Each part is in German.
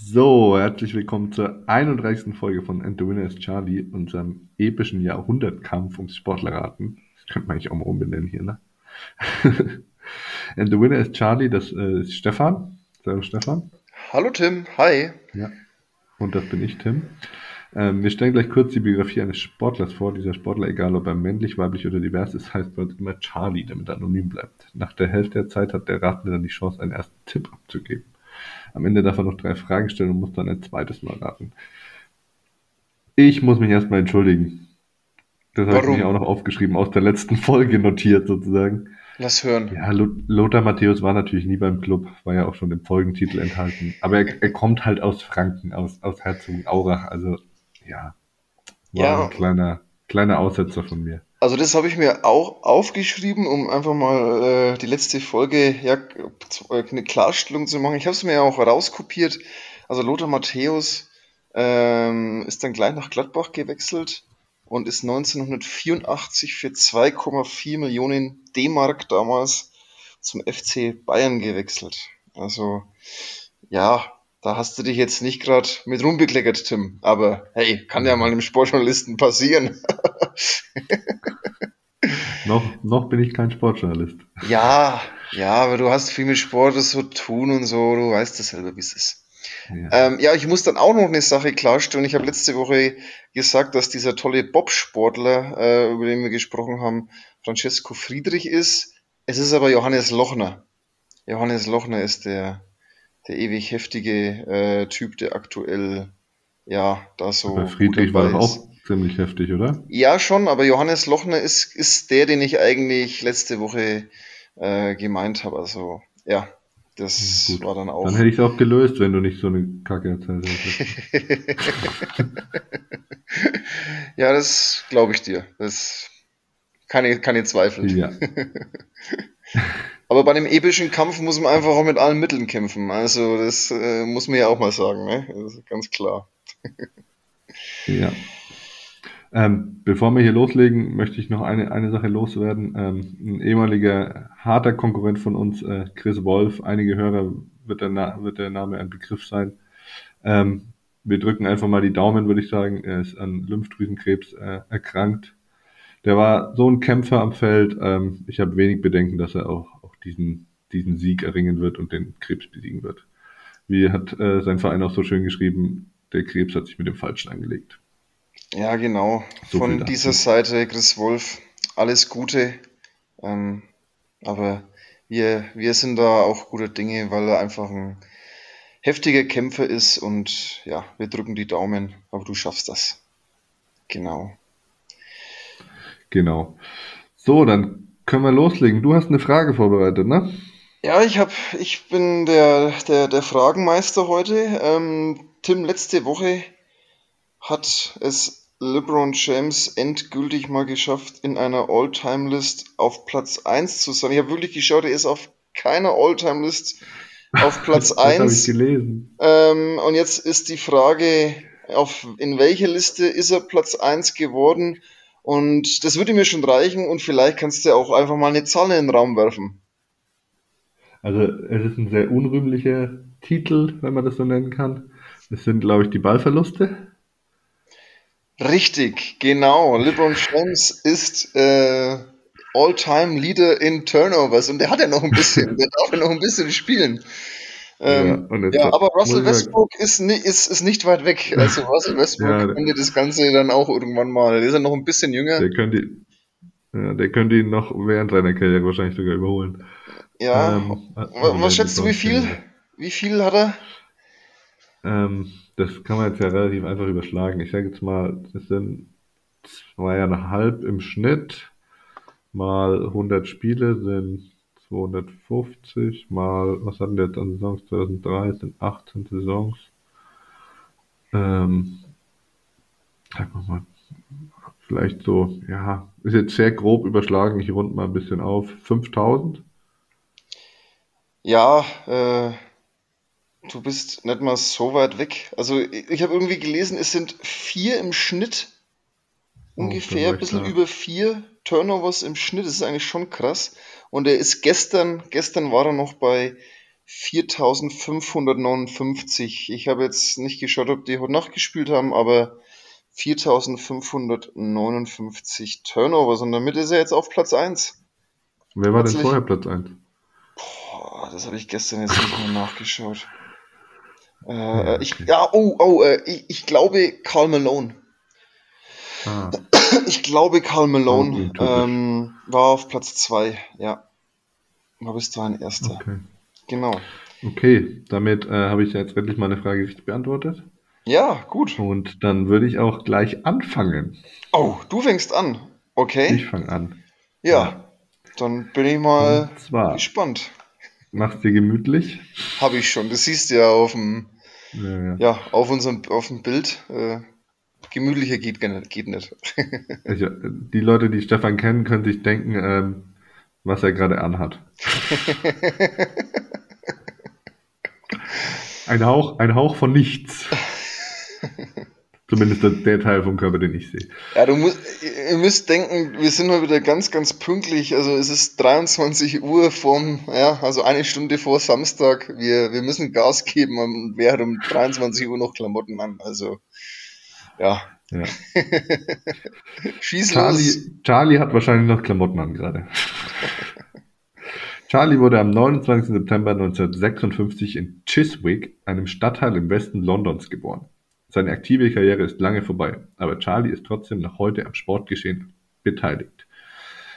So, herzlich willkommen zur 31. Folge von And the Winner is Charlie, unserem epischen Jahrhundertkampf ums Sportlerraten. Das könnte man eigentlich auch mal umbenennen hier, ne? And the Winner is Charlie, das äh, ist Stefan. Servus Stefan. Hallo Tim, hi. Ja. Und das bin ich, Tim. Ähm, wir stellen gleich kurz die Biografie eines Sportlers vor. Dieser Sportler, egal ob er männlich, weiblich oder divers ist, heißt bei uns immer Charlie, damit er anonym bleibt. Nach der Hälfte der Zeit hat der Ratende dann die Chance, einen ersten Tipp abzugeben. Am Ende darf er noch drei Fragen stellen und muss dann ein zweites Mal raten. Ich muss mich erstmal entschuldigen. Das habe ich mir auch noch aufgeschrieben, aus der letzten Folge notiert sozusagen. Lass hören. Ja, Lothar Matthäus war natürlich nie beim Club, war ja auch schon im Folgentitel enthalten. Aber er, er kommt halt aus Franken, aus, aus Herzogenaurach. Also, ja, war ja. ein kleiner, kleiner Aussetzer von mir. Also das habe ich mir auch aufgeschrieben, um einfach mal äh, die letzte Folge ja, äh, eine Klarstellung zu machen. Ich habe es mir auch rauskopiert. Also Lothar Matthäus ähm, ist dann gleich nach Gladbach gewechselt und ist 1984 für 2,4 Millionen D-Mark damals zum FC Bayern gewechselt. Also ja, da hast du dich jetzt nicht gerade mit rumbekleckert, Tim. Aber hey, kann ja mal einem Sportjournalisten passieren. noch, noch bin ich kein Sportjournalist. Ja, ja, aber du hast viel mit Sport so tun und so, du weißt das selber, wie es ist. Ja. Ähm, ja, ich muss dann auch noch eine Sache klarstellen. Ich habe letzte Woche gesagt, dass dieser tolle Bobsportler, äh, über den wir gesprochen haben, Francesco Friedrich ist. Es ist aber Johannes Lochner. Johannes Lochner ist der, der ewig heftige äh, Typ, der aktuell ja da so. Aber Friedrich war doch auch ziemlich heftig, oder? Ja, schon, aber Johannes Lochner ist, ist der, den ich eigentlich letzte Woche äh, gemeint habe. Also, ja, das Gut. war dann auch. Dann hätte ich es auch gelöst, wenn du nicht so eine Kacke erzählt hättest. ja, das glaube ich dir. Das keine, keine Zweifel. Ja. Aber bei einem epischen Kampf muss man einfach auch mit allen Mitteln kämpfen. Also das äh, muss man ja auch mal sagen, ne? Das ist ganz klar. ja. Ähm, bevor wir hier loslegen, möchte ich noch eine, eine Sache loswerden. Ähm, ein ehemaliger harter Konkurrent von uns, äh, Chris Wolf, einige Hörer wird der, Na wird der Name ein Begriff sein. Ähm, wir drücken einfach mal die Daumen, würde ich sagen. Er ist an Lymphdrüsenkrebs äh, erkrankt. Der war so ein Kämpfer am Feld. Ähm, ich habe wenig Bedenken, dass er auch, auch diesen, diesen Sieg erringen wird und den Krebs besiegen wird. Wie hat äh, sein Verein auch so schön geschrieben, der Krebs hat sich mit dem Falschen angelegt. Ja, genau. So Von dieser Seite, Chris Wolf, alles Gute. Ähm, aber wir, wir sind da auch guter Dinge, weil er einfach ein heftiger Kämpfer ist und ja, wir drücken die Daumen, aber du schaffst das. Genau. Genau. So, dann können wir loslegen. Du hast eine Frage vorbereitet, ne? Ja, ich hab, ich bin der, der, der Fragenmeister heute. Ähm, Tim, letzte Woche hat es LeBron James endgültig mal geschafft, in einer All-Time-List auf Platz 1 zu sein. Ich habe wirklich geschaut, er ist auf keiner All-Time-List auf Platz das 1. ich gelesen. Ähm, und jetzt ist die Frage, auf, in welcher Liste ist er Platz 1 geworden? Und das würde mir schon reichen und vielleicht kannst du ja auch einfach mal eine Zahl in den Raum werfen. Also es ist ein sehr unrühmlicher Titel, wenn man das so nennen kann. Das sind, glaube ich, die Ballverluste. Richtig, genau. LeBron James ist äh, All-Time-Leader in Turnovers und der hat ja noch ein bisschen, der darf ja noch ein bisschen spielen. Ähm, ja, ja aber Russell Westbrook ist, ist, ist nicht weit weg. Also Russell Westbrook ja, könnte das Ganze dann auch irgendwann mal. Der ist ja noch ein bisschen jünger. Der könnte, ja, der könnte ihn noch während seiner Karriere wahrscheinlich sogar überholen. Ja. Ähm, was schätzt du, wie viel? Wie viel hat er? Ähm, das kann man jetzt ja relativ einfach überschlagen. Ich sage jetzt mal, das sind zweieinhalb im Schnitt mal 100 Spiele sind 250 mal, was hatten wir jetzt an Saisons 2003, sind 18 Saisons. Ähm, sag mal, vielleicht so, ja, ist jetzt sehr grob überschlagen, ich rund mal ein bisschen auf, 5000? Ja, äh, du bist nicht mal so weit weg. Also ich habe irgendwie gelesen, es sind vier im Schnitt, oh, ungefähr, ein bisschen über vier Turnovers im Schnitt, das ist eigentlich schon krass. Und er ist gestern, gestern war er noch bei 4559. Ich habe jetzt nicht geschaut, ob die heute Nacht gespielt haben, aber 4559 Turnovers und damit ist er jetzt auf Platz 1. Wer war denn vorher Platz 1? Boah, das habe ich gestern jetzt nicht mehr nachgeschaut. Äh, ich, ja, oh, oh, äh, ich, ich glaube Karl Malone. Ah. Ich glaube Karl Malone oh, ähm, war auf Platz 2, ja. War bis dahin erster. Okay. Genau. Okay, damit äh, habe ich jetzt endlich meine Frage richtig beantwortet. Ja, gut. Und dann würde ich auch gleich anfangen. Oh, du fängst an. Okay. Ich fange an. Ja, ja, dann bin ich mal gespannt. Machst dir gemütlich? Habe ich schon. Das siehst du ja auf dem, ja, ja. ja auf unserem auf dem Bild. Äh, gemütlicher geht, geht nicht. also, die Leute, die Stefan kennen, können sich denken, ähm, was er gerade anhat. ein Hauch, ein Hauch von nichts. Zumindest der, der, Teil vom Körper, den ich sehe. Ja, du musst, ihr müsst denken, wir sind mal wieder ganz, ganz pünktlich. Also es ist 23 Uhr vom, ja, also eine Stunde vor Samstag. Wir, wir müssen Gas geben und wer hat um 23 Uhr noch Klamotten an? Also, ja. ja. Schieß Charlie, los. Charlie hat wahrscheinlich noch Klamotten an gerade. Charlie wurde am 29. September 1956 in Chiswick, einem Stadtteil im Westen Londons, geboren. Seine aktive Karriere ist lange vorbei, aber Charlie ist trotzdem noch heute am Sportgeschehen beteiligt.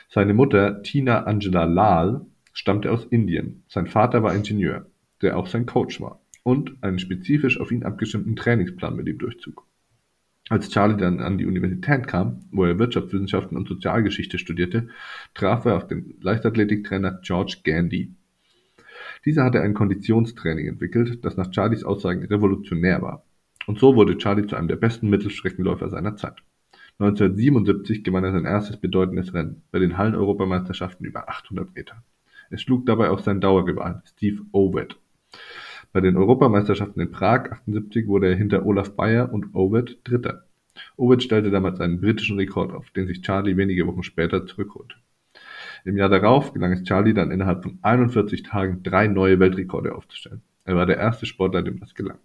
Seine Mutter Tina Angela Lal stammte aus Indien. Sein Vater war Ingenieur, der auch sein Coach war und einen spezifisch auf ihn abgestimmten Trainingsplan mit ihm durchzog. Als Charlie dann an die Universität kam, wo er Wirtschaftswissenschaften und Sozialgeschichte studierte, traf er auf den Leichtathletiktrainer George Gandy. Dieser hatte ein Konditionstraining entwickelt, das nach Charlies Aussagen revolutionär war. Und so wurde Charlie zu einem der besten Mittelstreckenläufer seiner Zeit. 1977 gewann er sein erstes bedeutendes Rennen bei den Hallen-Europameisterschaften über 800 Meter. Er schlug dabei auch seinen Dauerrivalen Steve Ovett. Bei den Europameisterschaften in Prag 78 wurde er hinter Olaf Bayer und Ovett Dritter. Ovett stellte damals einen britischen Rekord auf, den sich Charlie wenige Wochen später zurückholte. Im Jahr darauf gelang es Charlie dann innerhalb von 41 Tagen drei neue Weltrekorde aufzustellen. Er war der erste Sportler, dem das gelang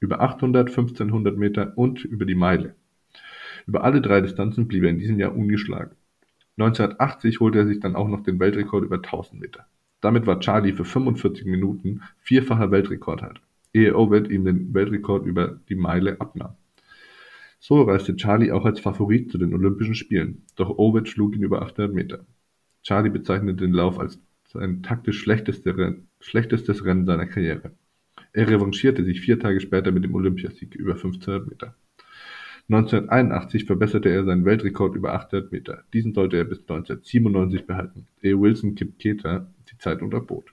über 800, 1500 Meter und über die Meile. Über alle drei Distanzen blieb er in diesem Jahr ungeschlagen. 1980 holte er sich dann auch noch den Weltrekord über 1000 Meter. Damit war Charlie für 45 Minuten vierfacher Weltrekordhalter, ehe Ovett ihm den Weltrekord über die Meile abnahm. So reiste Charlie auch als Favorit zu den Olympischen Spielen, doch Ovett schlug ihn über 800 Meter. Charlie bezeichnete den Lauf als sein taktisch schlechtestes Rennen seiner Karriere. Er revanchierte sich vier Tage später mit dem Olympiasieg über 1500 Meter. 1981 verbesserte er seinen Weltrekord über 800 Meter. Diesen sollte er bis 1997 behalten, ehe Wilson Kipketer die Zeit unterbot.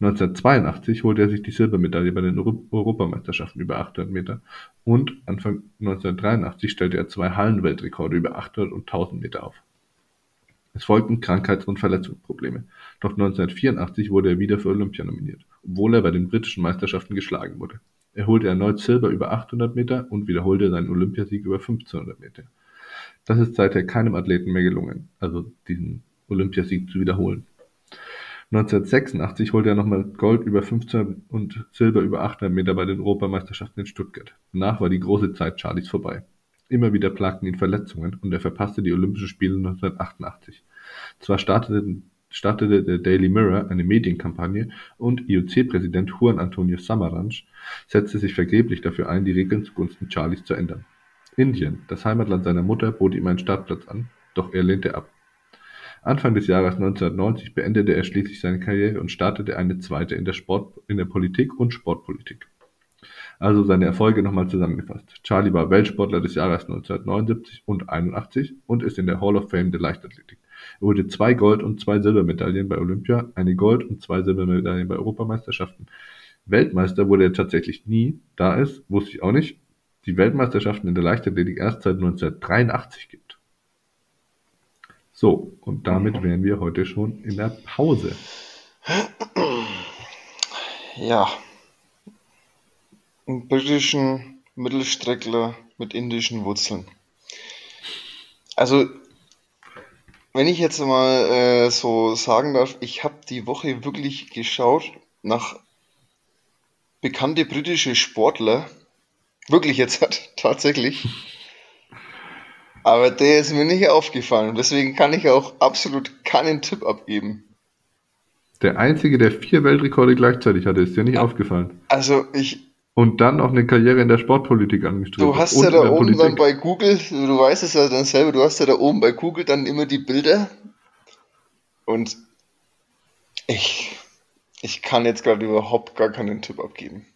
1982 holte er sich die Silbermedaille bei den Europameisterschaften über 800 Meter und Anfang 1983 stellte er zwei Hallenweltrekorde über 800 und 1000 Meter auf. Es folgten Krankheits- und Verletzungsprobleme, doch 1984 wurde er wieder für Olympia nominiert, obwohl er bei den Britischen Meisterschaften geschlagen wurde. Er holte erneut Silber über 800 Meter und wiederholte seinen Olympiasieg über 1500 Meter. Das ist seither keinem Athleten mehr gelungen, also diesen Olympiasieg zu wiederholen. 1986 holte er nochmal Gold über 1500 und Silber über 800 Meter bei den Europameisterschaften in Stuttgart. Danach war die große Zeit Charlies vorbei. Immer wieder plagten ihn Verletzungen und er verpasste die Olympischen Spiele 1988. Zwar startete, startete der Daily Mirror eine Medienkampagne und IOC-Präsident Juan Antonio Samaranch setzte sich vergeblich dafür ein, die Regeln zugunsten Charlies zu ändern. Indien, das Heimatland seiner Mutter, bot ihm einen Startplatz an, doch er lehnte ab. Anfang des Jahres 1990 beendete er schließlich seine Karriere und startete eine zweite in der, Sport, in der Politik und Sportpolitik. Also seine Erfolge nochmal zusammengefasst. Charlie war Weltsportler des Jahres 1979 und 81 und ist in der Hall of Fame der Leichtathletik. Er holte zwei Gold- und zwei Silbermedaillen bei Olympia, eine Gold- und zwei Silbermedaillen bei Europameisterschaften. Weltmeister wurde er tatsächlich nie, da es, wusste ich auch nicht, die Weltmeisterschaften in der Leichtathletik erst seit 1983 gibt. So, und damit wären wir heute schon in der Pause. Ja, einen britischen Mittelstreckler mit indischen Wurzeln. Also, wenn ich jetzt mal äh, so sagen darf, ich habe die Woche wirklich geschaut nach bekannte britische Sportler. Wirklich jetzt hat, tatsächlich. Aber der ist mir nicht aufgefallen. Deswegen kann ich auch absolut keinen Tipp abgeben. Der einzige, der vier Weltrekorde gleichzeitig hatte, ist dir nicht aufgefallen. Also ich. Und dann noch eine Karriere in der Sportpolitik angestrebt. Du hast ja da oben dann bei Google, du weißt es ja dann selber, du hast ja da oben bei Google dann immer die Bilder. Und ich, ich kann jetzt gerade überhaupt gar keinen Tipp abgeben.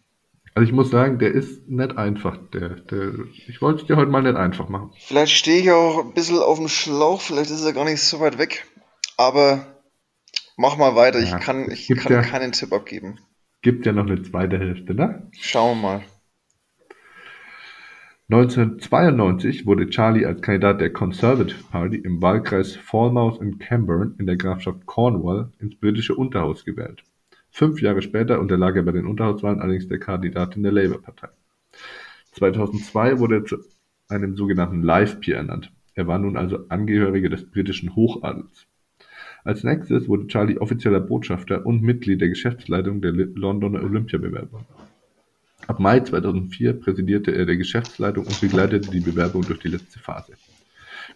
Also ich muss sagen, der ist nicht einfach. Der, der, ich wollte es dir heute mal nicht einfach machen. Vielleicht stehe ich auch ein bisschen auf dem Schlauch, vielleicht ist er gar nicht so weit weg. Aber mach mal weiter, ja, ich kann, ich kann ja, keinen Tipp abgeben. Gibt ja noch eine zweite Hälfte, ne? Schauen wir mal. 1992 wurde Charlie als Kandidat der Conservative Party im Wahlkreis Falmouth in Camborne in der Grafschaft Cornwall ins britische Unterhaus gewählt. Fünf Jahre später unterlag er bei den Unterhauswahlen allerdings der Kandidatin der Labour-Partei. 2002 wurde er zu einem sogenannten Live-Peer ernannt. Er war nun also Angehöriger des britischen Hochadels. Als nächstes wurde Charlie offizieller Botschafter und Mitglied der Geschäftsleitung der Londoner Olympiabewerbung. Ab Mai 2004 präsidierte er der Geschäftsleitung und begleitete die Bewerbung durch die letzte Phase.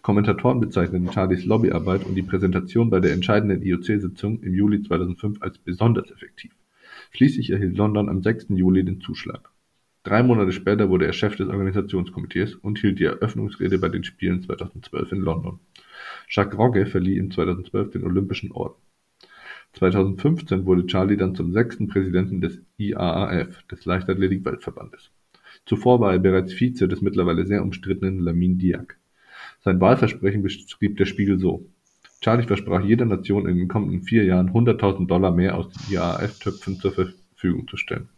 Kommentatoren bezeichneten Charlies Lobbyarbeit und die Präsentation bei der entscheidenden IOC-Sitzung im Juli 2005 als besonders effektiv. Schließlich erhielt London am 6. Juli den Zuschlag. Drei Monate später wurde er Chef des Organisationskomitees und hielt die Eröffnungsrede bei den Spielen 2012 in London. Jacques Rogge verlieh ihm 2012 den Olympischen Orden. 2015 wurde Charlie dann zum sechsten Präsidenten des IAAF, des Leichtathletik-Weltverbandes. Zuvor war er bereits Vize des mittlerweile sehr umstrittenen Lamin Diak. Sein Wahlversprechen beschrieb der Spiegel so: Charlie versprach jeder Nation in den kommenden vier Jahren 100.000 Dollar mehr aus den IAAF-Töpfen zur Verfügung zu stellen.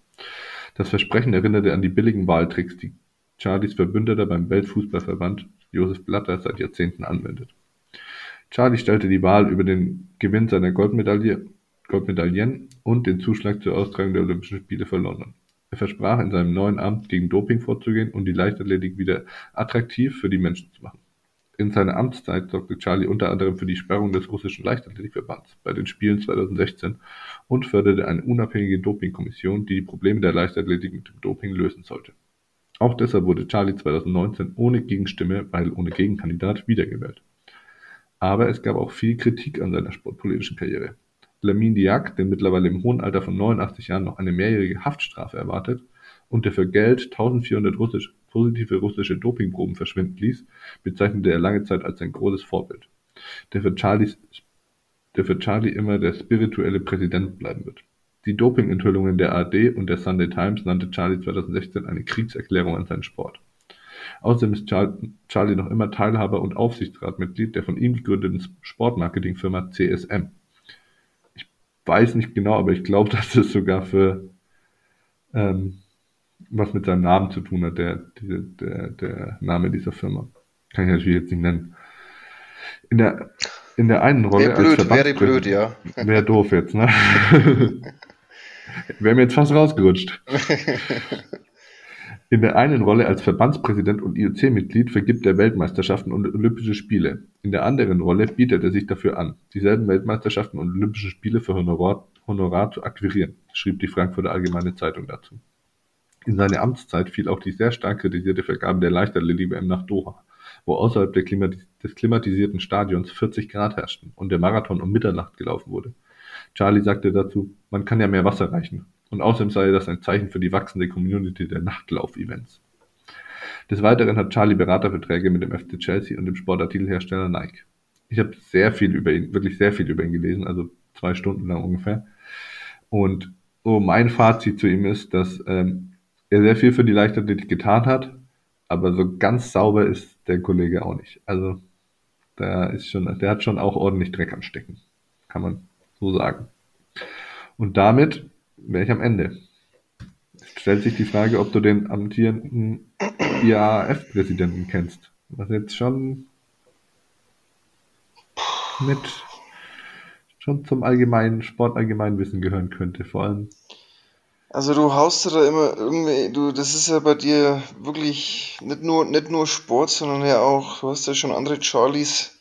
Das Versprechen erinnerte an die billigen Wahltricks, die Charlies Verbündeter beim Weltfußballverband Josef Blatter seit Jahrzehnten anwendet. Charlie stellte die Wahl über den Gewinn seiner Goldmedaille, Goldmedaillen und den Zuschlag zur Austragung der Olympischen Spiele für London. Er versprach in seinem neuen Amt gegen Doping vorzugehen und die Leichtathletik wieder attraktiv für die Menschen zu machen. In seiner Amtszeit sorgte Charlie unter anderem für die Sperrung des russischen Leichtathletikverbands bei den Spielen 2016 und förderte eine unabhängige Dopingkommission, die die Probleme der Leichtathletik mit dem Doping lösen sollte. Auch deshalb wurde Charlie 2019 ohne Gegenstimme, weil ohne Gegenkandidat, wiedergewählt. Aber es gab auch viel Kritik an seiner sportpolitischen Karriere. Lamin Diak, der mittlerweile im hohen Alter von 89 Jahren noch eine mehrjährige Haftstrafe erwartet und der für Geld 1400 russisch positive russische Dopingproben verschwinden ließ, bezeichnete er lange Zeit als sein großes Vorbild, der für, Charlies, der für Charlie immer der spirituelle Präsident bleiben wird. Die Dopingenthüllungen der ARD und der Sunday Times nannte Charlie 2016 eine Kriegserklärung an seinen Sport. Außerdem ist Charlie noch immer Teilhaber und Aufsichtsratmitglied der von ihm gegründeten Sportmarketingfirma CSM. Ich weiß nicht genau, aber ich glaube, dass das sogar für ähm, was mit seinem Namen zu tun hat, der, der, der, der Name dieser Firma. Kann ich natürlich jetzt nicht nennen. In der, in der einen Rolle. Wäre blöd, wäre blöd, ja. Wäre doof jetzt, ne? wäre mir jetzt fast rausgerutscht. In der einen Rolle als Verbandspräsident und IOC-Mitglied vergibt er Weltmeisterschaften und Olympische Spiele. In der anderen Rolle bietet er sich dafür an, dieselben Weltmeisterschaften und Olympische Spiele für Honorar, Honorar zu akquirieren, schrieb die Frankfurter Allgemeine Zeitung dazu. In seine Amtszeit fiel auch die sehr stark kritisierte Vergabe der Leichtathletik-WM nach Doha, wo außerhalb des klimatisierten Stadions 40 Grad herrschten und der Marathon um Mitternacht gelaufen wurde. Charlie sagte dazu, man kann ja mehr Wasser reichen. Und außerdem sei das ein Zeichen für die wachsende Community der Nachtlauf-Events. Des Weiteren hat Charlie Beraterverträge mit dem FC Chelsea und dem Sportartikelhersteller Nike. Ich habe sehr viel über ihn, wirklich sehr viel über ihn gelesen, also zwei Stunden lang ungefähr. Und so mein Fazit zu ihm ist, dass ähm, er sehr viel für die Leichtathletik getan hat, aber so ganz sauber ist der Kollege auch nicht. Also der ist schon, der hat schon auch ordentlich Dreck am Stecken, kann man so sagen. Und damit wäre ich am Ende. Es stellt sich die Frage, ob du den amtierenden IAAF-Präsidenten kennst, was jetzt schon mit schon zum allgemeinen Sportallgemeinwissen gehören könnte, vor allem also du haust da immer irgendwie, du, das ist ja bei dir wirklich nicht nur, nicht nur Sport, sondern ja auch, du hast ja schon andere Charlies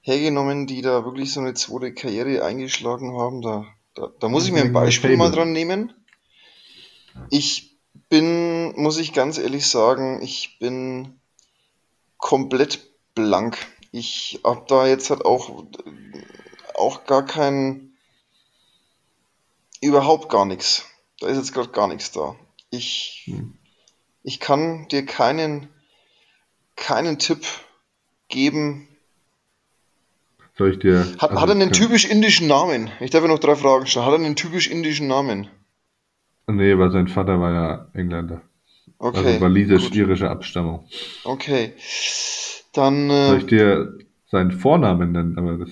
hergenommen, die da wirklich so eine zweite Karriere eingeschlagen haben. Da, da, da muss ich mir ein Beispiel mal dran nehmen. Ich bin, muss ich ganz ehrlich sagen, ich bin komplett blank. Ich habe da jetzt halt auch, auch gar kein, überhaupt gar nichts. Da ist jetzt gerade gar nichts da. Ich, Hm. ich kann dir keinen, keinen Tipp geben. Soll ich dir. Hat, also hat er einen typisch indischen Namen? Ich darf ja noch drei Fragen stellen. Hat er einen typisch indischen Namen? Nee, weil sein Vater war ja Engländer. Okay. Also walisisch-irische Abstammung. Okay. Dann, Soll ich äh, dir seinen Vornamen nennen? Aber das.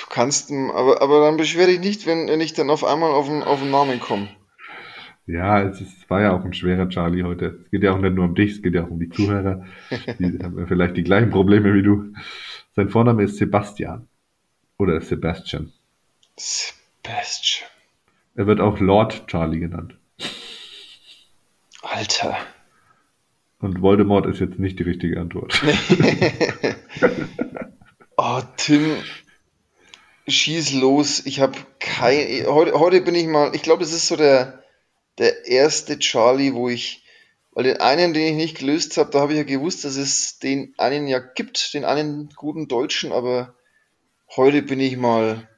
du kannst, aber, aber dann beschwer dich nicht, wenn, wenn ich dann auf einmal auf den, auf den Namen komme. Ja, es ist, war ja auch ein schwerer Charlie heute. Es geht ja auch nicht nur um dich, es geht ja auch um die Zuhörer. Die haben ja vielleicht die gleichen Probleme wie du. Sein Vorname ist Sebastian. Oder Sebastian. Sebastian. Er wird auch Lord Charlie genannt. Alter. Und Voldemort ist jetzt nicht die richtige Antwort. Oh, Tim, schieß los. Ich habe kein. Heute, heute bin ich mal. Ich glaube, das ist so der, der erste Charlie, wo ich. Weil den einen, den ich nicht gelöst habe, da habe ich ja gewusst, dass es den einen ja gibt, den einen guten Deutschen, aber heute bin ich mal.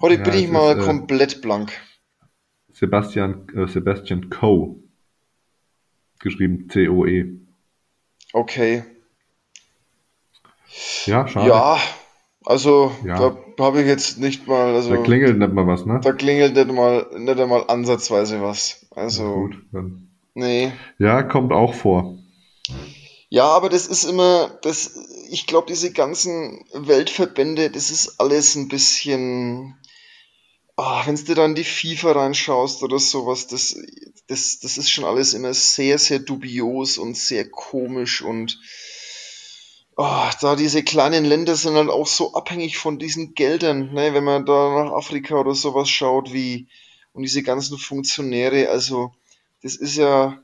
Heute Ja, bin ich mal ist, äh, komplett blank. Sebastian, äh, Sebastian Coe. Geschrieben C-O-E. Okay. Ja, schade. Ja, also Ja. da habe ich jetzt nicht mal. Also, Da klingelt nicht mal was, ne? Da klingelt nicht mal, nicht einmal ansatzweise was. Also, Gut, dann. nee. Ja, kommt auch vor. Ja, aber das ist immer, das, ich glaube, diese ganzen Weltverbände, das ist alles ein bisschen, ah, wenn du da in die FIFA reinschaust oder sowas, das, das, das ist schon alles immer sehr, sehr dubios und sehr komisch und ah, da diese kleinen Länder sind halt auch so abhängig von diesen Geldern, ne, wenn man da nach Afrika oder sowas schaut, wie, und diese ganzen Funktionäre, also, das ist ja,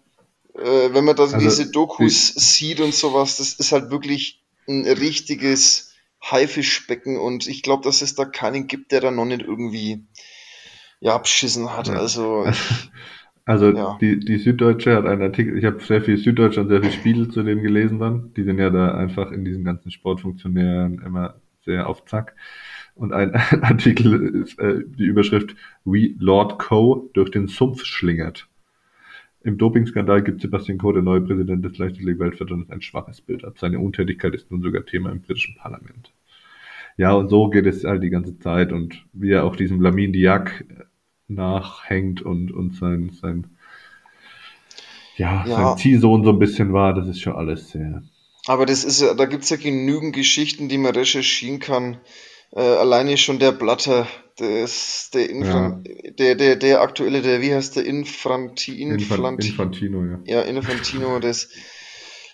äh, wenn man da Also, diese Dokus sieht und sowas, das ist halt wirklich ein richtiges Haifischbecken und ich glaube, dass es da keinen gibt, der da noch nicht irgendwie ja abschissen hat. Ja. Also Also Ja. die, die Süddeutsche hat einen Artikel, ich habe sehr viel Süddeutsche und sehr viel Spiegel zu dem gelesen dann. Die sind ja da einfach in diesen ganzen Sportfunktionären immer sehr auf Zack. Und ein Artikel ist äh, die Überschrift Wie Lord Coe durch den Sumpf schlingert. Im Dopingskandal gibt Sebastian Coe, der neue Präsident des Leichtathletik-Weltverbandes, ein schwaches Bild ab. Seine Untätigkeit ist nun sogar Thema im britischen Parlament. Ja, und so geht es halt die ganze Zeit und wie er auch diesem Lamin Diak nachhängt und, und sein, sein, ja, Ja. sein Ziehsohn so ein bisschen war, das ist schon alles sehr. Aber das ist ja, da gibt's ja genügend Geschichten, die man recherchieren kann. Äh, alleine schon der Blatter, das, der, Infan der, der, der aktuelle, der, wie heißt der, Infanti, Infan Infanti, Infantino, ja. ja, Infantino, das,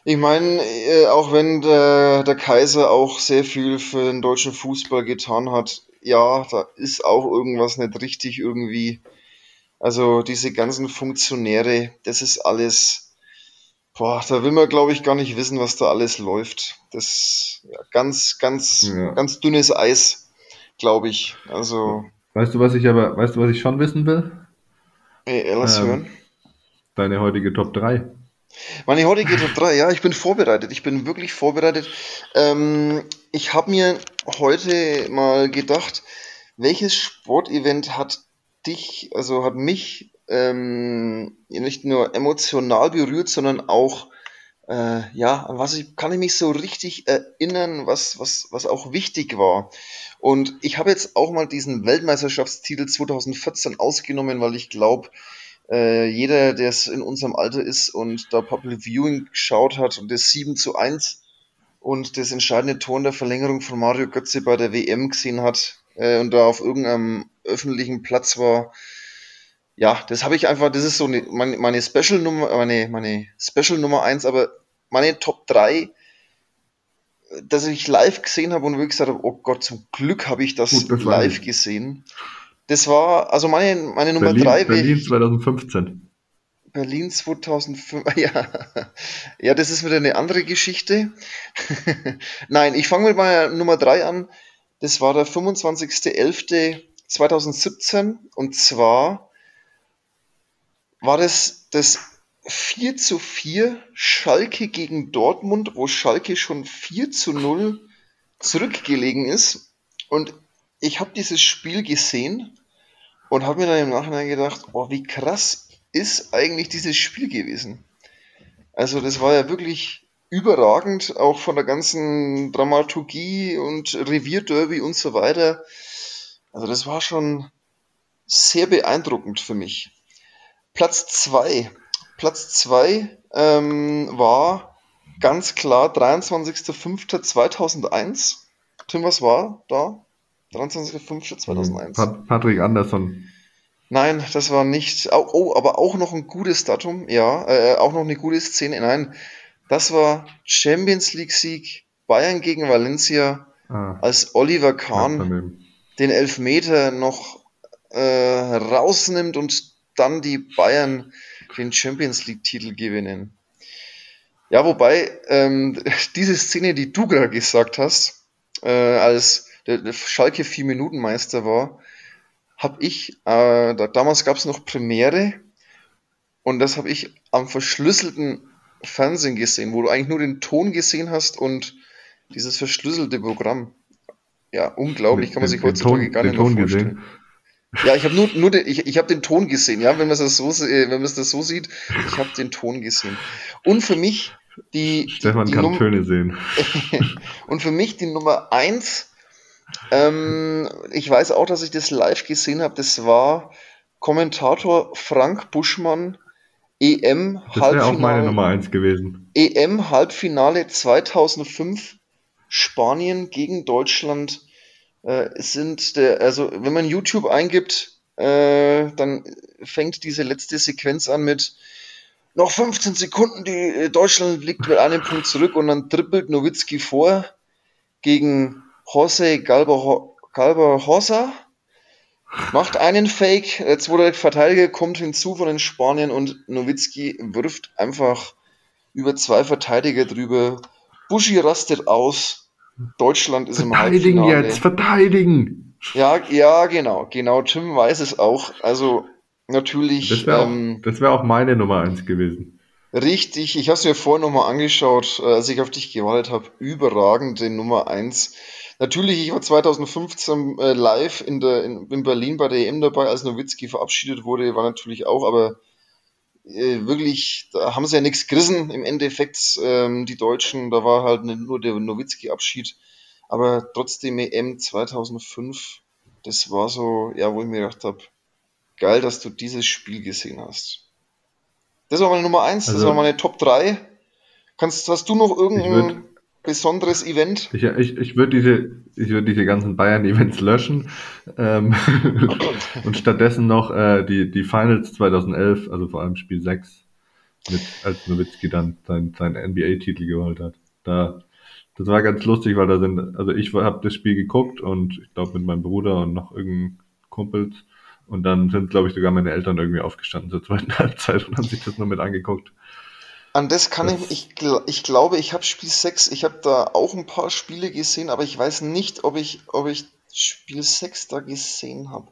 ich meine, äh, auch wenn der, der Kaiser auch sehr viel für den deutschen Fußball getan hat, ja, da ist auch irgendwas nicht richtig irgendwie. Also diese ganzen Funktionäre, das ist alles, boah, da will man, glaube ich, gar nicht wissen, was da alles läuft. Das ja, ganz, ganz, Ja. ganz dünnes Eis, glaube ich. Also, Weißt du, was ich aber, weißt du, was ich schon wissen will? ey, lass Ähm, hören. Deine heutige Top 3. Meine heutige Top 3, ja, ich bin vorbereitet. Ich bin wirklich vorbereitet. Ähm, ich habe mir heute mal gedacht, welches Sportevent hat dich, also hat mich ähm, nicht nur emotional berührt, sondern auch, äh, ja, an was ich, kann ich mich so richtig erinnern, was, was, was auch wichtig war. Und ich habe jetzt auch mal diesen Weltmeisterschaftstitel 2014 ausgenommen, weil ich glaube, äh, jeder, der es in unserem Alter ist und da Public Viewing geschaut hat und das 7 zu 1 und das entscheidende Tor in der Verlängerung von Mario Götze bei der WM gesehen hat äh, und da auf irgendeinem öffentlichen Platz war, ja, das habe ich einfach, das ist so eine, meine, meine Special Nummer, meine, meine Special Nummer 1, aber meine Top 3, dass ich live gesehen habe und wirklich gesagt habe, oh Gott, zum Glück habe ich das live gesehen. Das war, also meine, meine Nummer Berlin, 3 Berlin 2015. Berlin 2005, ja. Ja, das ist wieder eine andere Geschichte. Nein, ich fange mit meiner Nummer 3 an. Das war der 25.11. 2017 und zwar war das das 4 zu 4 Schalke gegen Dortmund, wo Schalke schon 4 zu 0 zurückgelegen ist. Und ich habe dieses Spiel gesehen und habe mir dann im Nachhinein gedacht, oh, wie krass ist eigentlich dieses Spiel gewesen. Also das war ja wirklich überragend, auch von der ganzen Dramaturgie und Revierderby und so weiter. Also das war schon sehr beeindruckend für mich. Platz 2. Platz 2 ähm, war ganz klar 23.05.2001. Tim, was war da? 23.05.2001. Pat Patrick Anderson. Nein, das war nicht. Oh, oh, aber auch noch ein gutes Datum. Ja, äh, auch noch eine gute Szene. Nein, das war Champions League Sieg Bayern gegen Valencia, ah, als Oliver Kahn den Elfmeter noch äh, rausnimmt und dann die Bayern den Champions League Titel gewinnen. Ja, wobei ähm, diese Szene, die du gerade gesagt hast, äh, als der, der Schalke vier Minuten Meister war, habe ich, äh, da, damals gab es noch Premiere und das habe ich am verschlüsselten Fernsehen gesehen, wo du eigentlich nur den Ton gesehen hast und dieses verschlüsselte Programm. Ja, unglaublich, kann man sich heutzutage gar nicht mehr vorstellen. Gesehen. Ja, ich habe nur, nur den, ich, ich habe den Ton gesehen, ja, wenn man das so, wenn man das so sieht, ich habe den Ton gesehen. Und für mich die Stefan die, die kann Num Töne sehen. und für mich die Nummer eins ähm, ich weiß auch, dass ich das live gesehen habe. Das war Kommentator Frank Buschmann, EM das Halbfinale. auch meine Nummer 1 gewesen. EM Halbfinale 2005, Spanien gegen Deutschland. Äh, sind der, also wenn man YouTube eingibt, äh, dann fängt diese letzte Sequenz an mit noch 15 Sekunden, die äh, Deutschland liegt mit einem Punkt zurück und dann trippelt Nowitzki vor gegen José Galba-Hossa macht einen Fake, der zweite Verteidiger kommt hinzu von den Spaniern und Nowitzki wirft einfach über zwei Verteidiger drüber. Buschi rastet aus. Deutschland ist im Halbfinale. Verteidigen jetzt, verteidigen! Ja, ja, genau, genau. Tim weiß es auch. Also natürlich. Das wäre ähm, auch, wär auch meine Nummer eins gewesen. Richtig, ich habe es mir vorhin nochmal angeschaut, äh, als ich auf dich gewartet habe. Überragende Nummer eins. Natürlich, ich war 2015 äh, live in, der, in, in Berlin bei der EM dabei, als Nowitzki verabschiedet wurde, war natürlich auch, aber äh, wirklich, da haben sie ja nichts gerissen im Endeffekt, ähm, die Deutschen, da war halt nur der Nowitzki-Abschied, aber trotzdem EM 2005, das war so, ja, wo ich mir gedacht habe, geil, dass du dieses Spiel gesehen hast. Das war meine Nummer eins, also, das war meine Top 3. Kannst, hast du noch irgendein besonderes Event? Ich, ich, ich würde diese, ich würd diese ganzen Bayern-Events löschen ähm, und stattdessen noch äh, die, die Finals 2011, also vor allem Spiel 6, mit, als Nowitzki dann seinen sein NBA-Titel geholt hat. Da, das war ganz lustig, weil da sind, also ich habe das Spiel geguckt und ich glaube mit meinem Bruder und noch irgendein Kumpels und dann sind, glaube ich, sogar meine Eltern irgendwie aufgestanden zur zweiten Halbzeit und haben sich das nur mit angeguckt. An das kann das ich, ich, ich glaube, ich habe Spiel 6, ich habe da auch ein paar Spiele gesehen, aber ich weiß nicht, ob ich, ob ich Spiel 6 da gesehen habe.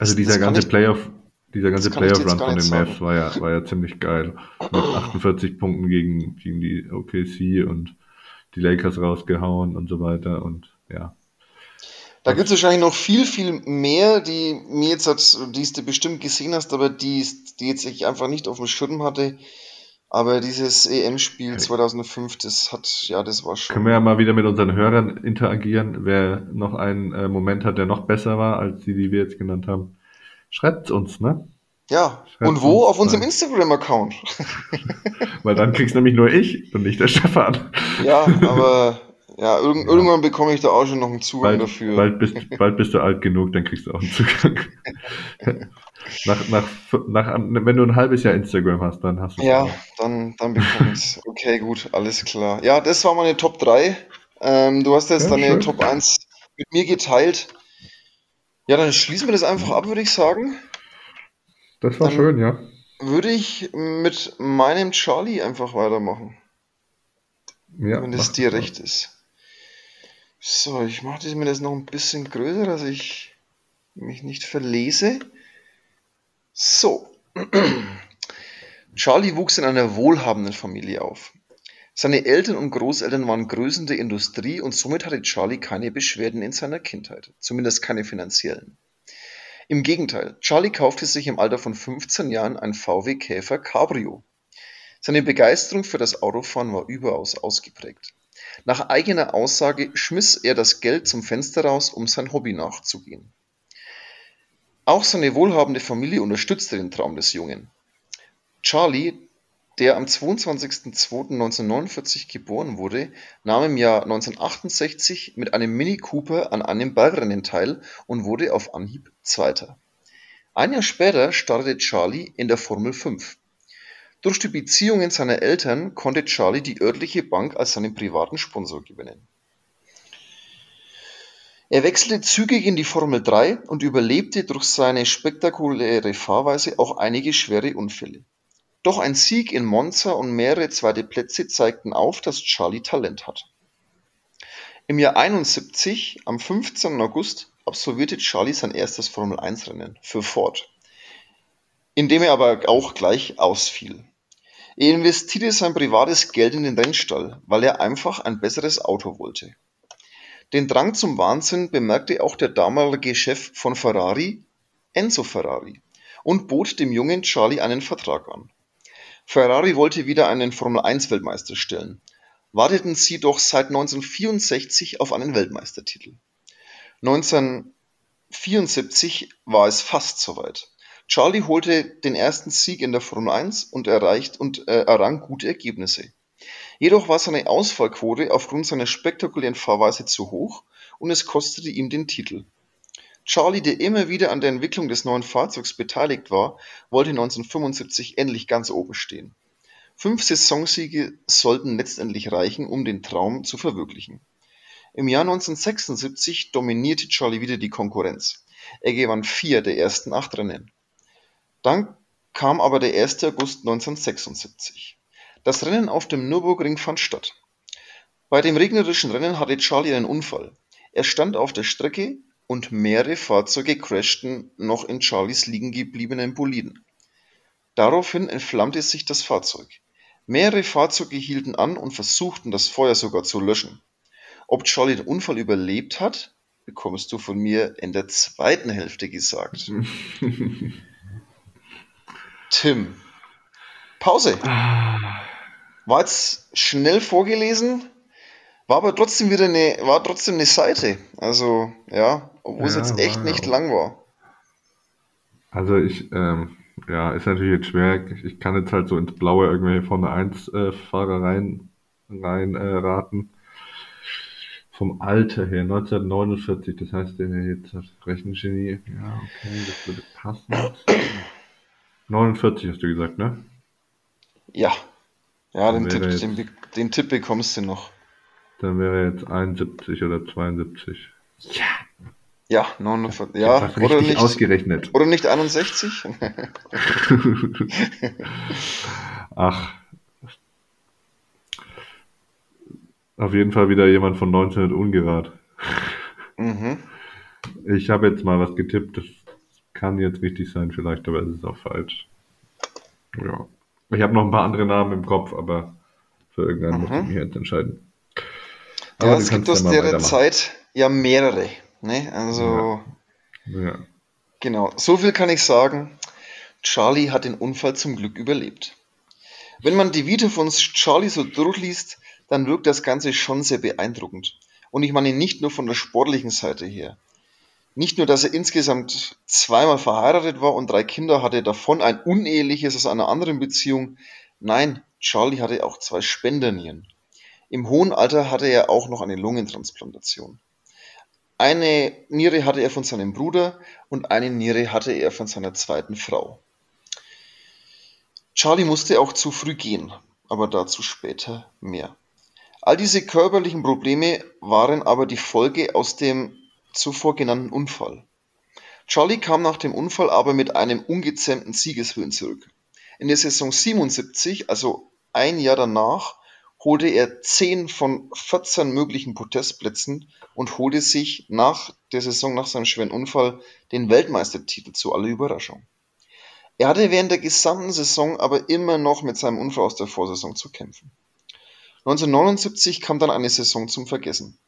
Also dieser ganze ich, Playoff, dieser ganze Playoff-Run von den Mavs war ja, war ja ziemlich geil. Mit 48 Punkten gegen, gegen die OKC und die Lakers rausgehauen und so weiter und ja. Da gibt es wahrscheinlich noch viel, viel mehr, die mir jetzt hat, die du bestimmt gesehen hast, aber die, die jetzt ich einfach nicht auf dem Schirm hatte. Aber dieses EM-Spiel 2005, das hat, ja, das war schon. Können wir ja mal wieder mit unseren Hörern interagieren, wer noch einen äh, Moment hat, der noch besser war als die, die wir jetzt genannt haben. Schreibt uns, ne? Ja, Schreibt und wo? Auf unserem Instagram-Account. Weil dann kriegst nämlich nur ich und nicht der Stefan. Ja, aber ja, irg ja. irgendwann bekomme ich da auch schon noch einen Zugang bald, dafür. Bald bist, bald bist du alt genug, dann kriegst du auch einen Zugang. Nach, nach, nach, wenn du ein halbes Jahr Instagram hast, dann hast du Ja, auch. dann, dann bekomme ich es. Okay, gut, alles klar. Ja, das war meine Top 3. Ähm, du hast jetzt ja, deine schön. Top 1 mit mir geteilt. Ja, dann schließen wir das einfach ab, würde ich sagen. Das war dann schön, ja. Würde ich mit meinem Charlie einfach weitermachen. Ja, wenn es dir recht ist. So, ich mache mir das noch ein bisschen größer, dass ich mich nicht verlese. So. Charlie wuchs in einer wohlhabenden Familie auf. Seine Eltern und Großeltern waren Größen der Industrie und somit hatte Charlie keine Beschwerden in seiner Kindheit, zumindest keine finanziellen. Im Gegenteil, Charlie kaufte sich im Alter von 15 Jahren ein VW Käfer Cabrio. Seine Begeisterung für das Autofahren war überaus ausgeprägt. Nach eigener Aussage schmiss er das Geld zum Fenster raus, um sein Hobby nachzugehen. Auch seine wohlhabende Familie unterstützte den Traum des Jungen. Charlie der am 22.02.1949 geboren wurde, nahm im Jahr 1968 mit einem Mini Cooper an einem Bergrennen teil und wurde auf Anhieb Zweiter. Ein Jahr später startete Charlie in der Formel 5. Durch die Beziehungen seiner Eltern konnte Charlie die örtliche Bank als seinen privaten Sponsor gewinnen. Er wechselte zügig in die Formel 3 und überlebte durch seine spektakuläre Fahrweise auch einige schwere Unfälle. Doch ein Sieg in Monza und mehrere zweite Plätze zeigten auf, dass Charlie Talent hat. Im Jahr 71, am 15. August, absolvierte Charlie sein erstes Formel-1-Rennen für Ford, in dem er aber auch gleich ausfiel. Er investierte sein privates Geld in den Rennstall, weil er einfach ein besseres Auto wollte. Den Drang zum Wahnsinn bemerkte auch der damalige Chef von Ferrari, Enzo Ferrari, und bot dem jungen Charlie einen Vertrag an. Ferrari wollte wieder einen Formel-1-Weltmeister stellen, warteten sie doch seit 1964 auf einen Weltmeistertitel. 1974 war es fast soweit. Charlie holte den ersten Sieg in der Formel 1 und, erreicht, und äh, errang gute Ergebnisse. Jedoch war seine Ausfallquote aufgrund seiner spektakulären Fahrweise zu hoch und es kostete ihm den Titel. Charlie, der immer wieder an der Entwicklung des neuen Fahrzeugs beteiligt war, wollte 1975 endlich ganz oben stehen. Fünf Saisonsiege sollten letztendlich reichen, um den Traum zu verwirklichen. Im Jahr 1976 dominierte Charlie wieder die Konkurrenz. Er gewann vier der ersten acht Rennen. Dann kam aber der 1. August 1976. Das Rennen auf dem Nürburgring fand statt. Bei dem regnerischen Rennen hatte Charlie einen Unfall. Er stand auf der Strecke, und mehrere Fahrzeuge crashten noch in Charlies liegen gebliebenen Boliden. Daraufhin entflammte sich das Fahrzeug. Mehrere Fahrzeuge hielten an und versuchten, das Feuer sogar zu löschen. Ob Charlie den Unfall überlebt hat, bekommst du von mir in der zweiten Hälfte gesagt. Tim. Pause. Ah. War jetzt schnell vorgelesen, war aber trotzdem wieder eine, war trotzdem eine Seite. Also, ja, obwohl es jetzt echt nicht ja. lang war. Also ich, ähm, ja, ist natürlich jetzt schwer. Ich kann jetzt halt so ins Blaue irgendwelche Formel 1 äh, Fahrer rein, rein äh, raten. Vom Alter her, 1949, das heißt, der jetzt Rechengenie, ja, okay, das würde passen. 49 hast du gesagt, ne? Ja. Ja, den Tipp, den, den Tipp bekommst du noch. Dann wäre jetzt 71 oder 72. Ja. Ja, 49, ja, oder nicht ausgerechnet. Oder nicht 61? Ach. Auf jeden Fall wieder jemand von 1900 ungerad. Mhm. Ich habe jetzt mal was getippt, das kann jetzt richtig sein vielleicht, aber es ist auch falsch. Ja. Ich habe noch ein paar andere Namen im Kopf, aber für irgendeinen mhm. muss ich mich jetzt entscheiden. Ja, es gibt aus der Zeit ja mehrere. Ne? Also, ja. ja. genau. So viel kann ich sagen. Charlie hat den Unfall zum Glück überlebt. Wenn man die Vita von Charlie so durchliest, dann wirkt das Ganze schon sehr beeindruckend. Und ich meine nicht nur von der sportlichen Seite her. Nicht nur, dass er insgesamt zweimal verheiratet war und drei Kinder hatte, davon ein uneheliches aus einer anderen Beziehung. Nein, Charlie hatte auch zwei Spendernieren. Im hohen Alter hatte er auch noch eine Lungentransplantation. Eine Niere hatte er von seinem Bruder und eine Niere hatte er von seiner zweiten Frau. Charlie musste auch zu früh gehen, aber dazu später mehr. All diese körperlichen Probleme waren aber die Folge aus dem zuvor genannten Unfall. Charlie kam nach dem Unfall aber mit einem ungezähmten Siegeswillen zurück. In der Saison 77, also ein Jahr danach, holte er 10 von 14 möglichen Podestplätzen und holte sich nach der Saison, nach seinem schweren Unfall, den Weltmeistertitel zu aller Überraschung. Er hatte während der gesamten Saison aber immer noch mit seinem Unfall aus der Vorsaison zu kämpfen. 1979 kam dann eine Saison zum Vergessen.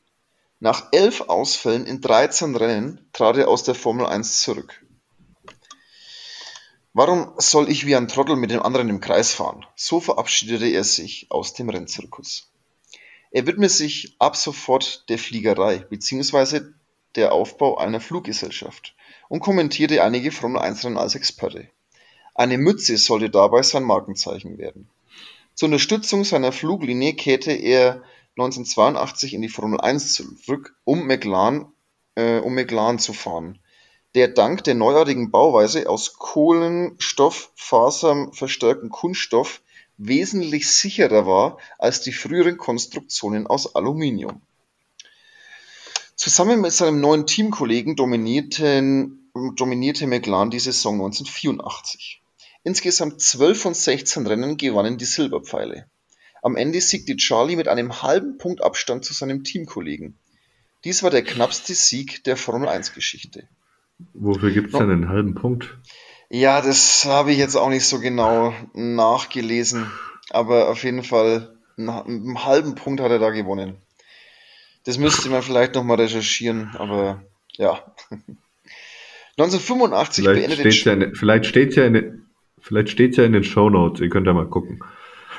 Nach elf Ausfällen in 13 Rennen trat er aus der Formel 1 zurück. Warum soll ich wie ein Trottel mit den anderen im Kreis fahren? So verabschiedete er sich aus dem Rennzirkus. Er widmet sich ab sofort der Fliegerei bzw. der Aufbau einer Fluggesellschaft und kommentierte einige Formel 1 Rennen als Experte. Eine Mütze sollte dabei sein Markenzeichen werden. Zur Unterstützung seiner Fluglinie kehrte er 1982 in die Formel 1 zurück, um McLaren, äh, um McLaren zu fahren, der dank der neuartigen Bauweise aus Kohlenstofffasern verstärkten Kunststoff wesentlich sicherer war als die früheren Konstruktionen aus Aluminium. Zusammen mit seinem neuen Teamkollegen dominierte McLaren die Saison 1984. Insgesamt 12 von 16 Rennen gewannen die Silberpfeile. Am Ende siegte Charlie mit einem halben Punkt Abstand zu seinem Teamkollegen. Dies war der knappste Sieg der Formel-1-Geschichte. Wofür gibt es denn einen halben Punkt? Ja, das habe ich jetzt auch nicht so genau nachgelesen, aber auf jeden Fall einen halben Punkt hat er da gewonnen. Das müsste man vielleicht nochmal recherchieren, aber ja. 1985 vielleicht beendet steht's ja in, Vielleicht steht es ja, in, vielleicht steht's ja in den Show Notes, ihr könnt ja mal gucken.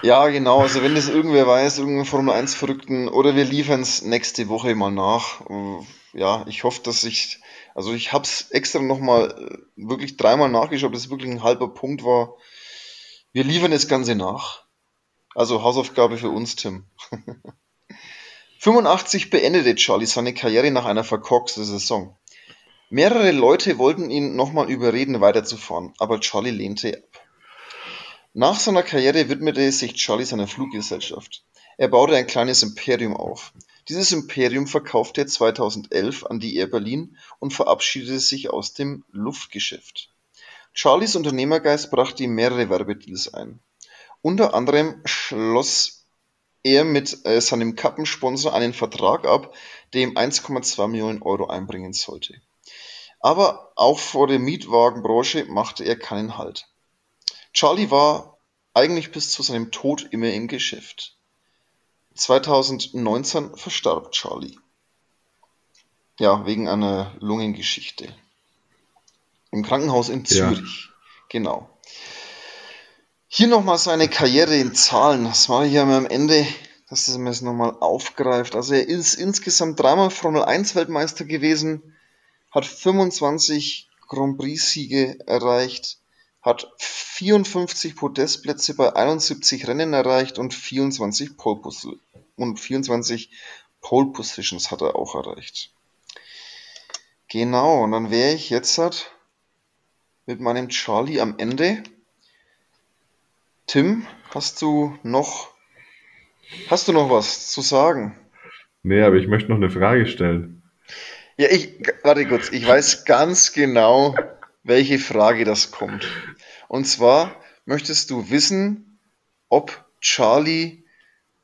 Ja, genau. Also wenn das irgendwer weiß, irgendein Formel 1 Verrückten, oder wir liefern es nächste Woche mal nach. Ja, ich hoffe, dass ich, also ich habe es extra nochmal äh, wirklich dreimal nachgeschaut, ob das wirklich ein halber Punkt war. Wir liefern das Ganze nach. Also Hausaufgabe für uns, Tim. 85 beendete Charlie seine Karriere nach einer verkorksten Saison. Mehrere Leute wollten ihn nochmal überreden, weiterzufahren, aber Charlie lehnte ab. Nach seiner Karriere widmete sich Charlie seiner Fluggesellschaft. Er baute ein kleines Imperium auf. Dieses Imperium verkaufte er 2011 an die Air Berlin und verabschiedete sich aus dem Luftgeschäft. Charlies Unternehmergeist brachte ihm mehrere Werbedeals ein. Unter anderem schloss er mit äh, seinem Kappensponsor einen Vertrag ab, der ihm 1,2 Millionen Euro einbringen sollte. Aber auch vor der Mietwagenbranche machte er keinen Halt. Charlie war eigentlich bis zu seinem Tod immer im Geschäft. 2019 verstarb Charlie. Ja, wegen einer Lungengeschichte. Im Krankenhaus in Zürich. Ja. Genau. Hier nochmal seine Karriere in Zahlen. Das war hier am Ende, dass das jetzt nochmal aufgreift. Also er ist insgesamt dreimal Formel 1 Weltmeister gewesen, hat 25 Grand Prix Siege erreicht, hat 54 Podestplätze bei 71 Rennen erreicht und 24 Pole, und 24 Pole Positions hat er auch erreicht. Genau, und dann wäre ich jetzt halt mit meinem Charlie am Ende. Tim, hast du noch hast du noch was zu sagen? Nee, aber ich möchte noch eine Frage stellen. Ja, ich warte kurz, ich weiß ganz genau, welche Frage das kommt. Und zwar möchtest du wissen, ob Charlie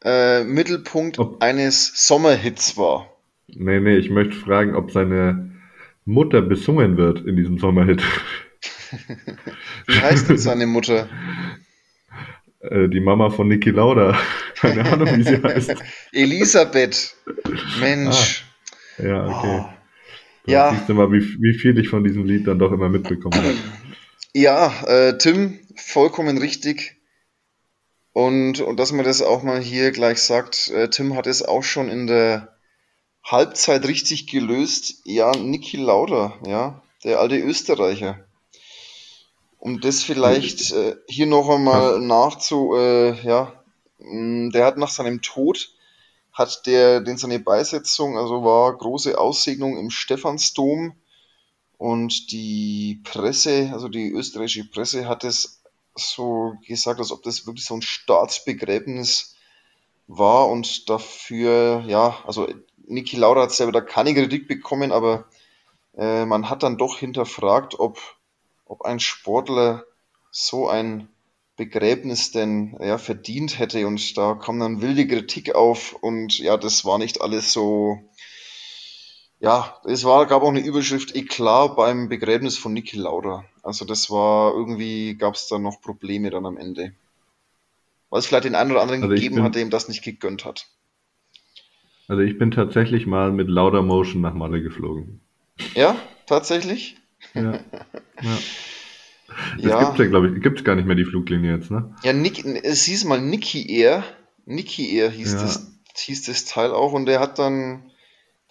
äh, Mittelpunkt ob, eines Sommerhits war. Nee, nee, ich möchte fragen, ob seine Mutter besungen wird in diesem Sommerhit. Wie heißt denn seine Mutter? Äh, die Mama von Niki Lauda. Keine Ahnung, wie sie heißt. Elisabeth. Mensch. Ah, ja, okay. Oh. Ja. Siehst du mal, wie, wie viel ich von diesem Lied dann doch immer mitbekommen habe. Ja, äh, Tim, vollkommen richtig. Und, und dass man das auch mal hier gleich sagt, äh, Tim hat es auch schon in der Halbzeit richtig gelöst. Ja, Niki Lauda, ja, der alte Österreicher. Um das vielleicht äh, hier noch einmal nachzu, äh, ja, mm, der hat nach seinem Tod hat der, den seine Beisetzung, also war große Aussegnung im Stephansdom. Und die Presse, also die österreichische Presse hat es so gesagt, als ob das wirklich so ein Staatsbegräbnis war. Und dafür, ja, also Niki Lauda hat selber da keine Kritik bekommen, aber äh, man hat dann doch hinterfragt, ob, ob ein Sportler so ein Begräbnis denn ja, verdient hätte. Und da kam dann wilde Kritik auf und ja, das war nicht alles so. Ja, es war, gab auch eine Überschrift Eklat beim Begräbnis von Niki Lauda. Also das war irgendwie, gab es da noch Probleme dann am Ende. Weil es vielleicht den einen oder anderen Also gegeben bin, hat, der ihm das nicht gegönnt hat. also ich bin tatsächlich mal mit Lauda Motion nach Malle geflogen. Ja, tatsächlich. Ja, ja. Das Ja, gibt's ja, glaube ich, gibt's gar nicht mehr die Fluglinie jetzt, ne? ja, Nick, es hieß mal Nicky Air. Nicky Air hieß Ja, das, hieß das Teil auch und der hat dann,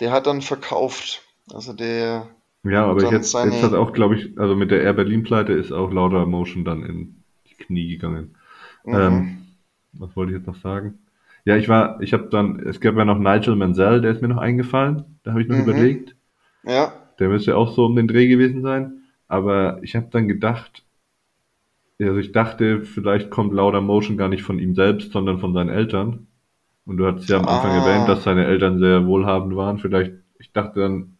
der hat dann verkauft. Also der ja, aber ich dann jetzt, jetzt hat seine, auch, glaube ich, also mit der Air Berlin Pleite ist auch Lauda Motion dann in die Knie gegangen. mhm, Ähm, was wollte ich jetzt noch sagen? Ja, ich war, ich habe dann, es gab ja noch Nigel Mansell, der ist mir noch eingefallen. Da habe ich noch mhm, überlegt. ja, Der müsste auch so um den Dreh gewesen sein. Aber ich habe dann gedacht, also ich dachte, vielleicht kommt Lauda Motion gar nicht von ihm selbst, sondern von seinen Eltern. Und du hattest ja am Anfang erwähnt, dass ah, seine Eltern sehr wohlhabend waren. Vielleicht, ich dachte dann,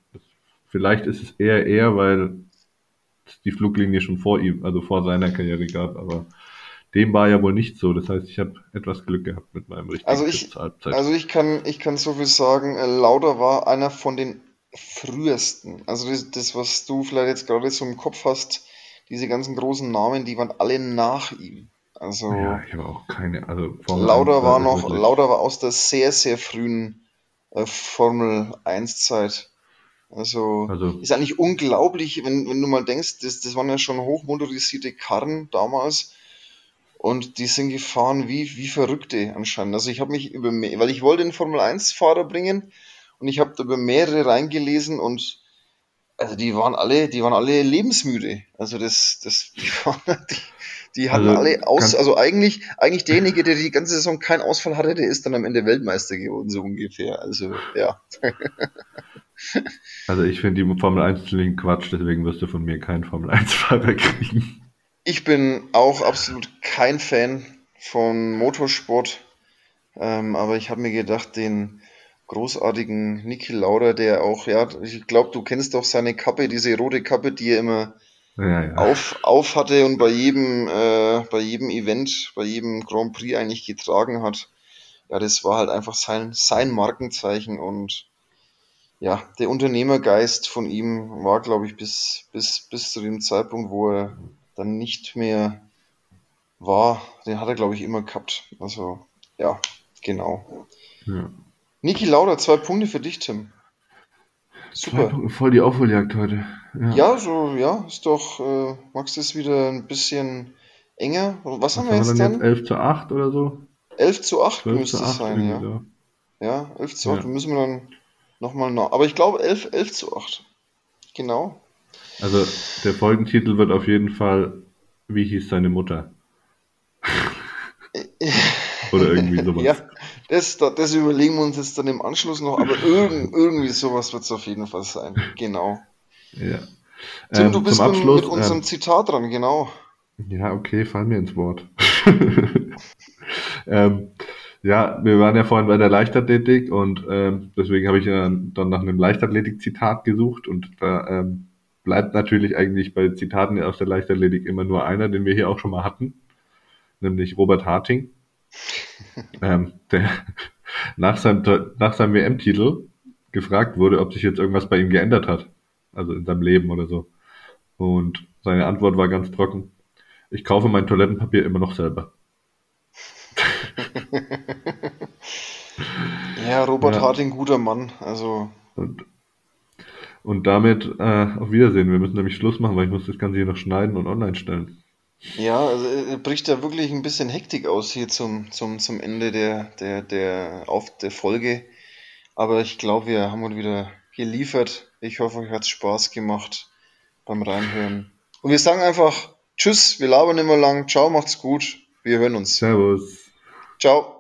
vielleicht ist es eher er, weil es die Fluglinie schon vor ihm, also vor seiner Karriere gab. Aber dem war ja wohl nicht so. Das heißt, ich habe etwas Glück gehabt mit meinem richtigen also ich, Halbzeit. also ich kann, ich kann so viel sagen, äh, Lauda war einer von den frühesten. Also das, das, was du vielleicht jetzt gerade so im Kopf hast, diese ganzen großen Namen, die waren alle nach ihm. Ja, Also ich habe auch keine, also Formel 1, Lauda da war ist noch, wirklich, Lauda war aus der sehr, sehr frühen äh, Formel 1 Zeit. Also also, ist eigentlich unglaublich, wenn, wenn du mal denkst, das, das waren ja schon hochmotorisierte Karren damals und die sind gefahren wie, wie Verrückte anscheinend. Also ich habe mich über, weil ich wollte den Formel 1 Fahrer bringen und ich habe da über mehrere reingelesen und also die waren alle, die waren alle lebensmüde. Also das, das, die waren, die, die hatten also alle aus, also eigentlich, eigentlich derjenige, der die ganze Saison keinen Ausfall hatte, der ist dann am Ende Weltmeister geworden, so ungefähr. Also ja. also ich finde die Formel 1 Link Quatsch, deswegen wirst du von mir keinen Formel 1 Fahrer kriegen. Ich bin auch absolut kein Fan von Motorsport, ähm, aber ich habe mir gedacht, den großartigen Niki Lauda, der auch, ja, ich glaube, du kennst doch seine Kappe, diese rote Kappe, die er immer Ja, ja. auf, auf hatte und bei jedem, äh, bei jedem Event, bei jedem Grand Prix eigentlich getragen hat. Ja, das war halt einfach sein, sein Markenzeichen und ja, der Unternehmergeist von ihm war, glaube ich, bis, bis, bis zu dem Zeitpunkt, wo er dann nicht mehr war, den hat er, glaube ich, immer gehabt. Also, ja, genau. ja. Niki Lauda, zwei Punkte für dich, Tim. Zwei Super. Punkte, voll die Aufholjagd heute. Ja. Ja, so, ja, ist doch, äh, du es wieder ein bisschen enger? Was haben Was wir haben wir jetzt dann jetzt? dann? 11 zu 8 oder so? 11 zu 8 12 müsste es 8, sein, ja. so. Ja, 11 zu 8, Ja. müssen wir dann nochmal nach. Aber ich glaube 11, 11 zu 8. Genau. Also der Folgentitel wird auf jeden Fall, wie hieß seine Mutter? Oder irgendwie Ja, sowas. Das, da- das überlegen wir uns jetzt dann im Anschluss noch, aber irgend, irgendwie sowas wird es auf jeden Fall sein. Genau. Ja. Tim, du Ähm, zum bist mit, mit unserem ähm, Zitat dran, genau. ja, okay, fall mir ins Wort. ähm, ja, wir waren ja vorhin bei der Leichtathletik und ähm, deswegen habe ich ja dann nach einem Leichtathletik-Zitat gesucht und da ähm, bleibt natürlich eigentlich bei Zitaten aus der Leichtathletik immer nur einer, den wir hier auch schon mal hatten, nämlich Robert Harting, ähm, der nach seinem, nach seinem WM-Titel gefragt wurde, ob sich jetzt irgendwas bei ihm geändert hat, also in seinem Leben oder so. Und seine Antwort war ganz trocken. Ich kaufe mein Toilettenpapier immer noch selber. Ja, Robert Ja, Harting, guter Mann. Also, und, und damit äh, auf Wiedersehen. Wir müssen nämlich Schluss machen, weil ich muss das Ganze hier noch schneiden und online stellen. Ja, also äh, bricht da wirklich ein bisschen Hektik aus hier zum, zum, zum Ende der, der, der, auf der Folge. Aber ich glaube, wir haben uns wieder geliefert. Ich hoffe, euch hat es Spaß gemacht beim Reinhören. Und wir sagen einfach Tschüss, wir labern immer lang. Ciao, macht's gut. Wir hören uns. Servus. Ciao.